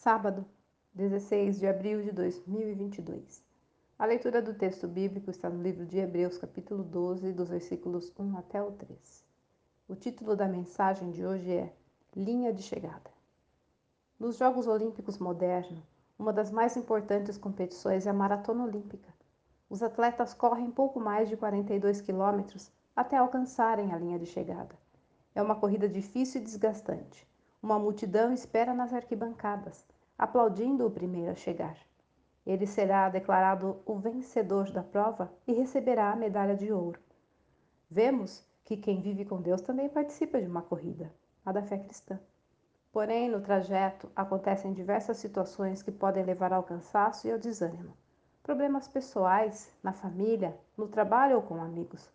Sábado, 16 de abril de 2022. A leitura do texto bíblico está no livro de Hebreus, capítulo 12, dos versículos 1 até o 3. O título da mensagem de hoje é Linha de Chegada. Nos Jogos Olímpicos modernos, uma das mais importantes competições é a Maratona Olímpica. Os atletas correm pouco mais de 42 quilômetros até alcançarem a linha de chegada. É uma corrida difícil e desgastante. Uma multidão espera nas arquibancadas, aplaudindo o primeiro a chegar. Ele será declarado o vencedor da prova e receberá a medalha de ouro. Vemos que quem vive com Deus também participa de uma corrida, a da fé cristã. Porém, no trajeto acontecem diversas situações que podem levar ao cansaço e ao desânimo. Problemas pessoais, na família, no trabalho ou com amigos.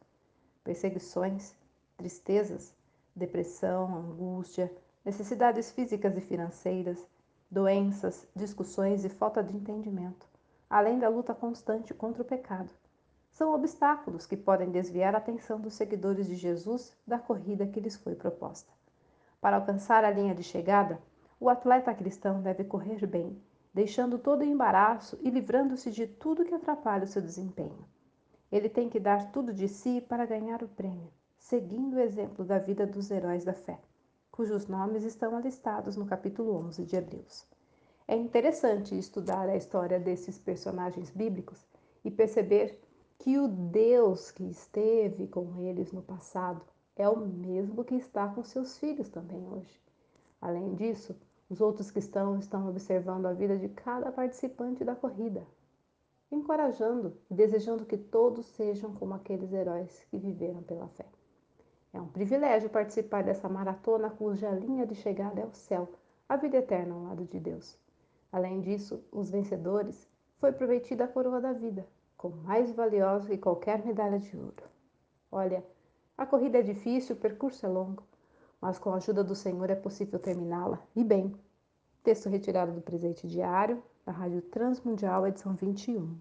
Perseguições, tristezas, depressão, angústia, necessidades físicas e financeiras, doenças, discussões e falta de entendimento, além da luta constante contra o pecado. São obstáculos que podem desviar a atenção dos seguidores de Jesus da corrida que lhes foi proposta. Para alcançar a linha de chegada, o atleta cristão deve correr bem, deixando todo embaraço e livrando-se de tudo que atrapalha o seu desempenho. Ele tem que dar tudo de si para ganhar o prêmio, seguindo o exemplo da vida dos heróis da fé cujos nomes estão alistados no capítulo 11 de Hebreus. É interessante estudar a história desses personagens bíblicos e perceber que o Deus que esteve com eles no passado é o mesmo que está com seus filhos também hoje. Além disso, os outros cristãos estão observando a vida de cada participante da corrida, encorajando e desejando que todos sejam como aqueles heróis que viveram pela fé. É um privilégio participar dessa maratona cuja linha de chegada é o céu, a vida eterna ao lado de Deus. Além disso, os vencedores foi prometida a coroa da vida, com mais valiosa que qualquer medalha de ouro. Olha, a corrida é difícil, o percurso é longo, mas com a ajuda do Senhor é possível terminá-la, e bem. Texto retirado do presente diário da Rádio Transmundial, edição 21.